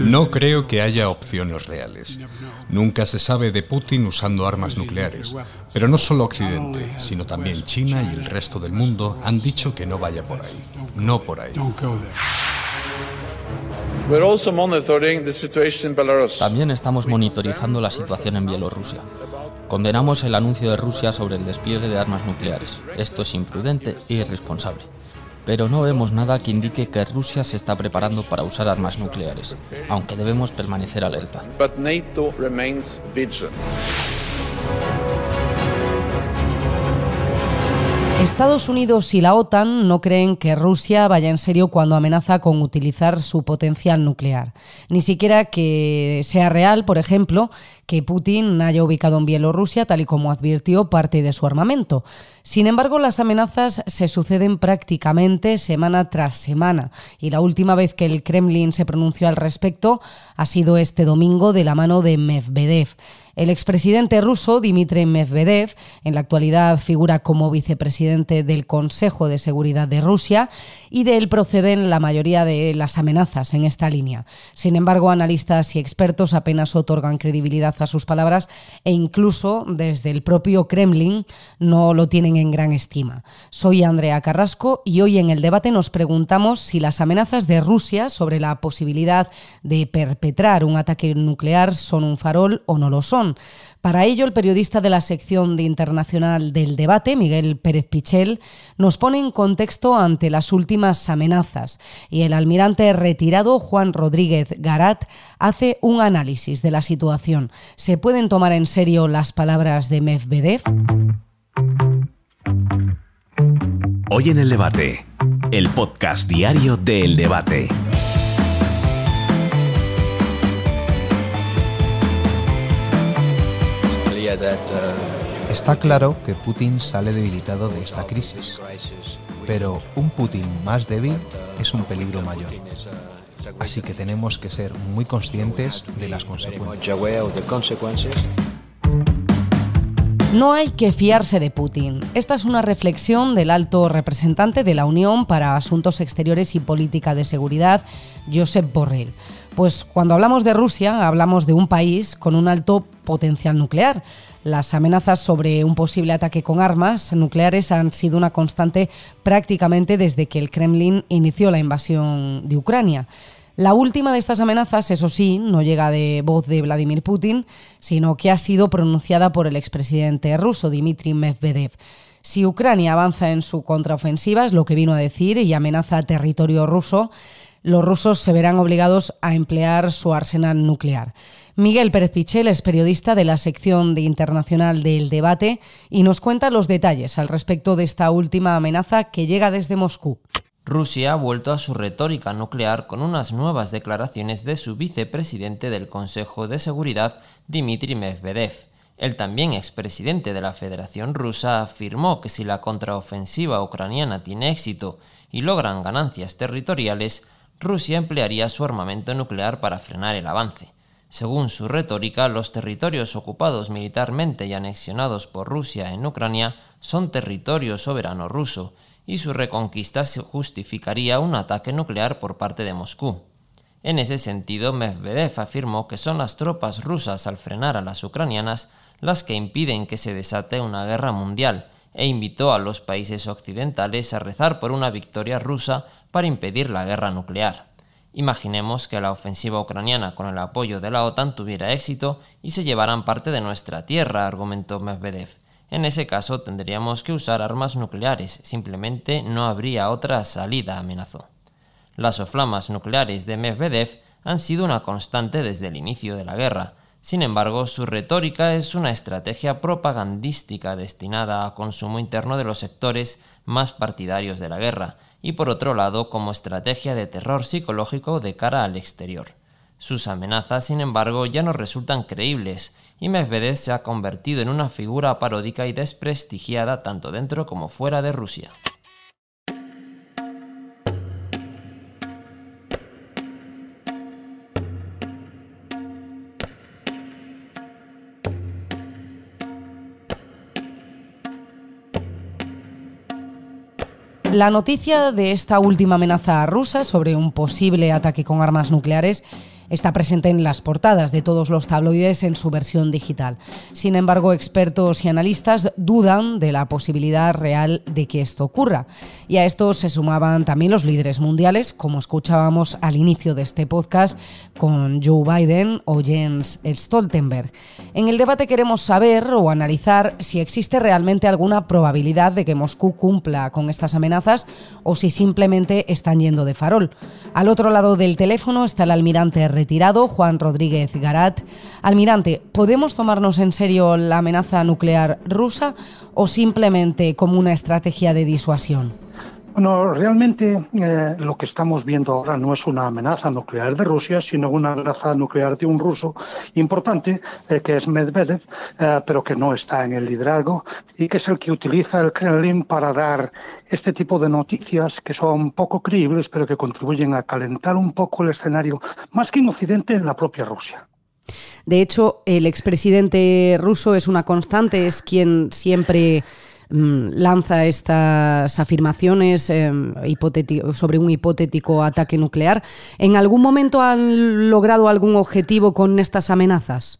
No creo que haya opciones reales. Nunca se sabe de Putin usando armas nucleares. Pero no solo Occidente, sino también China y el resto del mundo han dicho que no vaya por ahí. No por ahí. También estamos monitorizando la situación en Bielorrusia. Condenamos el anuncio de Rusia sobre el despliegue de armas nucleares. Esto es imprudente e irresponsable. Pero no vemos nada que indique que Rusia se está preparando para usar armas nucleares, aunque debemos permanecer alerta. Estados Unidos y la OTAN no creen que Rusia vaya en serio cuando amenaza con utilizar su potencial nuclear. Ni siquiera que sea real, por ejemplo, que Putin haya ubicado en Bielorrusia tal y como advirtió parte de su armamento. Sin embargo, las amenazas se suceden prácticamente semana tras semana y la última vez que el Kremlin se pronunció al respecto ha sido este domingo de la mano de Medvedev. El expresidente ruso Dmitry Medvedev, en la actualidad figura como vicepresidente del Consejo de Seguridad de Rusia, y de él proceden la mayoría de las amenazas en esta línea. Sin embargo, analistas y expertos apenas otorgan credibilidad a sus palabras e incluso desde el propio Kremlin no lo tienen en gran estima. Soy Andrea Carrasco y hoy en el debate nos preguntamos si las amenazas de Rusia sobre la posibilidad de perpetrar un ataque nuclear son un farol o no lo son. Para ello, el periodista de la sección de Internacional del Debate, Miguel Pérez Pichel, nos pone en contexto ante las últimas amenazas y el almirante retirado Juan Rodríguez Garat hace un análisis de la situación. ¿Se pueden tomar en serio las palabras de Medvedev? Hoy en el debate, el podcast diario del debate. Está claro que Putin sale debilitado de esta crisis, pero un Putin más débil es un peligro mayor. Así que tenemos que ser muy conscientes de las consecuencias. No hay que fiarse de Putin. Esta es una reflexión del alto representante de la Unión para Asuntos Exteriores y Política de Seguridad, Josep Borrell. Pues cuando hablamos de Rusia, hablamos de un país con un alto potencial nuclear. Las amenazas sobre un posible ataque con armas nucleares han sido una constante prácticamente desde que el Kremlin inició la invasión de Ucrania. La última de estas amenazas, eso sí, no llega de voz de Vladimir Putin, sino que ha sido pronunciada por el expresidente ruso Dmitry Medvedev. Si Ucrania avanza en su contraofensiva, es lo que vino a decir, y amenaza territorio ruso, los rusos se verán obligados a emplear su arsenal nuclear. Miguel Pérez Pichel es periodista de la sección de Internacional del Debate y nos cuenta los detalles al respecto de esta última amenaza que llega desde Moscú. Rusia ha vuelto a su retórica nuclear con unas nuevas declaraciones de su vicepresidente del Consejo de Seguridad, Dmitry Medvedev. El también expresidente de la Federación Rusa afirmó que si la contraofensiva ucraniana tiene éxito y logran ganancias territoriales, Rusia emplearía su armamento nuclear para frenar el avance. Según su retórica, los territorios ocupados militarmente y anexionados por Rusia en Ucrania son territorio soberano ruso, y su reconquista justificaría un ataque nuclear por parte de Moscú. En ese sentido, Medvedev afirmó que son las tropas rusas al frenar a las ucranianas las que impiden que se desate una guerra mundial, e invitó a los países occidentales a rezar por una victoria rusa para impedir la guerra nuclear. Imaginemos que la ofensiva ucraniana con el apoyo de la OTAN tuviera éxito y se llevaran parte de nuestra tierra, argumentó Medvedev. En ese caso tendríamos que usar armas nucleares, simplemente no habría otra salida, amenazó. Las oflamas nucleares de Medvedev han sido una constante desde el inicio de la guerra, sin embargo, su retórica es una estrategia propagandística destinada a consumo interno de los sectores más partidarios de la guerra, y por otro lado como estrategia de terror psicológico de cara al exterior. Sus amenazas, sin embargo, ya no resultan creíbles, y Medvedev se ha convertido en una figura paródica y desprestigiada tanto dentro como fuera de Rusia. La noticia de esta última amenaza rusa sobre un posible ataque con armas nucleares está presente en las portadas de todos los tabloides en su versión digital. Sin embargo, expertos y analistas dudan de la posibilidad real de que esto ocurra. Y a esto se sumaban también los líderes mundiales, como escuchábamos al inicio de este podcast con Joe Biden o Jens Stoltenberg. En el debate queremos saber o analizar si existe realmente alguna probabilidad de que Moscú cumpla con estas amenazas o si simplemente están yendo de farol. Al otro lado del teléfono está el almirante retirado, Juan Rodríguez Garat. Almirante, ¿podemos tomarnos en serio la amenaza nuclear rusa o simplemente como una estrategia de disuasión? Bueno, realmente eh, lo que estamos viendo ahora no es una amenaza nuclear de Rusia, sino una amenaza nuclear de un ruso importante, eh, que es Medvedev, eh, pero que no está en el liderazgo y que es el que utiliza el Kremlin para dar este tipo de noticias que son poco creíbles, pero que contribuyen a calentar un poco el escenario, más que en Occidente, en la propia Rusia. De hecho, el expresidente ruso es una constante, es quien siempre lanza estas afirmaciones em, sobre un hipotético ataque nuclear. ¿En algún momento han logrado algún objetivo con estas amenazas?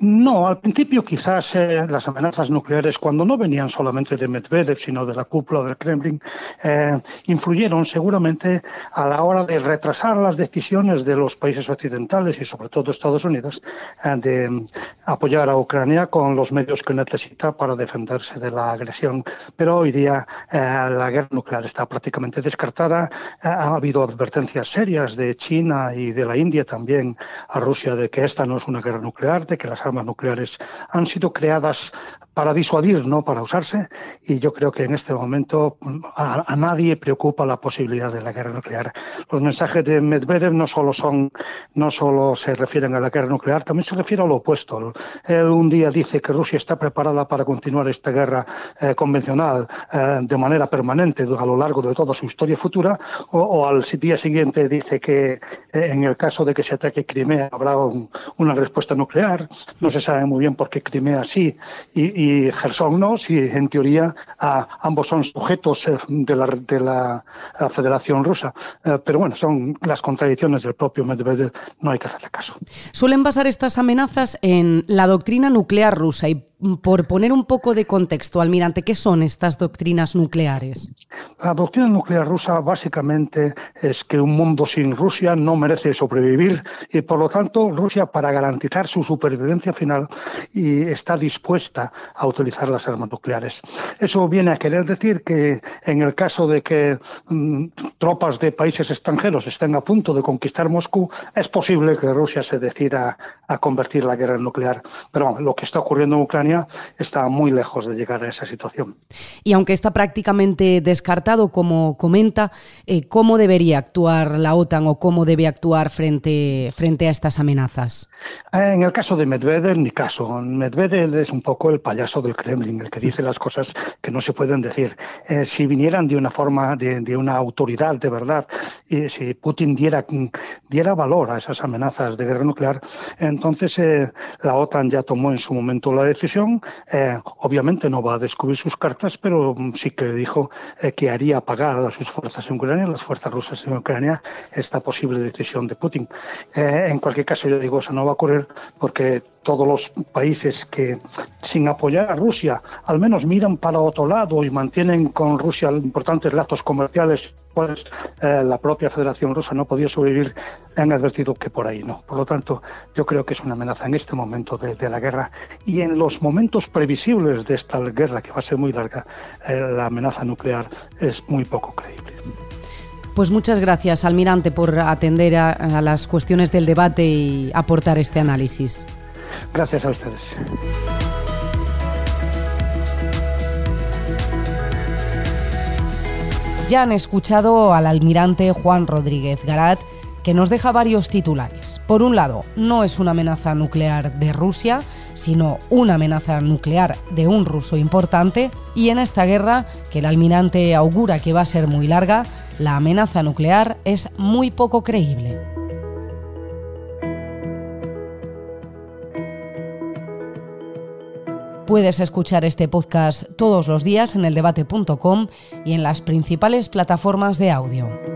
No, al principio quizás eh, las amenazas nucleares, cuando no venían solamente de Medvedev, sino de la cúpula del Kremlin, eh, influyeron seguramente a la hora de retrasar las decisiones de los países occidentales y sobre todo Estados Unidos eh, de apoyar a Ucrania con los medios que necesita para defenderse de la agresión. Pero hoy día la guerra nuclear está prácticamente descartada. ha habido advertencias serias de China y de la India también a Rusia de que esta no es una guerra nuclear que las armas nucleares han sido creadas para disuadir, no para usarse, y yo creo que en este momento a, nadie preocupa la posibilidad de la guerra nuclear. Los mensajes de Medvedev no solo son, no solo se refieren a la guerra nuclear, también se refiere a lo opuesto. Él un día dice que Rusia está preparada para continuar esta guerra eh, convencional eh, de manera permanente a lo largo de toda su historia futura, o, al día siguiente dice que eh, en el caso de que se ataque Crimea habrá una respuesta nuclear. No se sabe muy bien por qué Crimea sí y y no, si en teoría ambos son sujetos eh, de la, de la Federación Rusa. Eh, pero bueno, son las contradicciones del propio Medvedev, no hay que hacerle caso. Suelen basar estas amenazas en la doctrina nuclear rusa y por poner un poco de contexto, almirante, ¿qué son estas doctrinas nucleares? La doctrina nuclear rusa básicamente es que un mundo sin Rusia no merece sobrevivir y por lo tanto Rusia para garantizar su supervivencia final y está dispuesta a utilizar las armas nucleares. Eso viene a querer decir que en el caso de que mm, tropas de países extranjeros estén a punto de conquistar Moscú, es posible que Rusia se decida a convertir la guerra nuclear. Pero lo que está ocurriendo en Ucrania está muy lejos de llegar a esa situación. Y aunque está prácticamente descartado, como comenta, eh, ¿cómo debería actuar la OTAN o cómo debe actuar frente, frente a estas amenazas? Eh, en el caso de Medvedev, ni caso. Medvedev es un poco el payaso del Kremlin, el que dice las cosas que no se pueden decir. Eh, si vinieran de una forma, de, una autoridad de verdad, y si Putin diera, diera valor a esas amenazas de guerra nuclear, entonces la OTAN ya tomó en su momento la decisión eh, obviamente no va a descubrir sus cartas, pero sí que dijo eh, que haría pagar a sus fuerzas en Ucrania, las fuerzas rusas en Ucrania, esta posible decisión de Putin. Eh, en cualquier caso, yo digo, eso no va a ocurrir porque todos los países que, sin apoyar a Rusia, al menos miran para otro lado y mantienen con Rusia importantes lazos comerciales, pues la propia Federación Rusa no podía sobrevivir, han advertido que por ahí no. Por lo tanto, yo creo que es una amenaza en este momento de, de la guerra y en los momentos previsibles de esta guerra, que va a ser muy larga, eh, la amenaza nuclear es muy poco creíble. Pues muchas gracias, almirante, por atender a las cuestiones del debate y aportar este análisis. Gracias a ustedes. Ya han escuchado al almirante Juan Rodríguez Garat, que nos deja varios titulares. Por un lado, no es una amenaza nuclear de Rusia, sino una amenaza nuclear de un ruso importante, y en esta guerra, que el almirante augura que va a ser muy larga, la amenaza nuclear es muy poco creíble. Puedes escuchar este podcast todos los días en eldebate.com y en las principales plataformas de audio.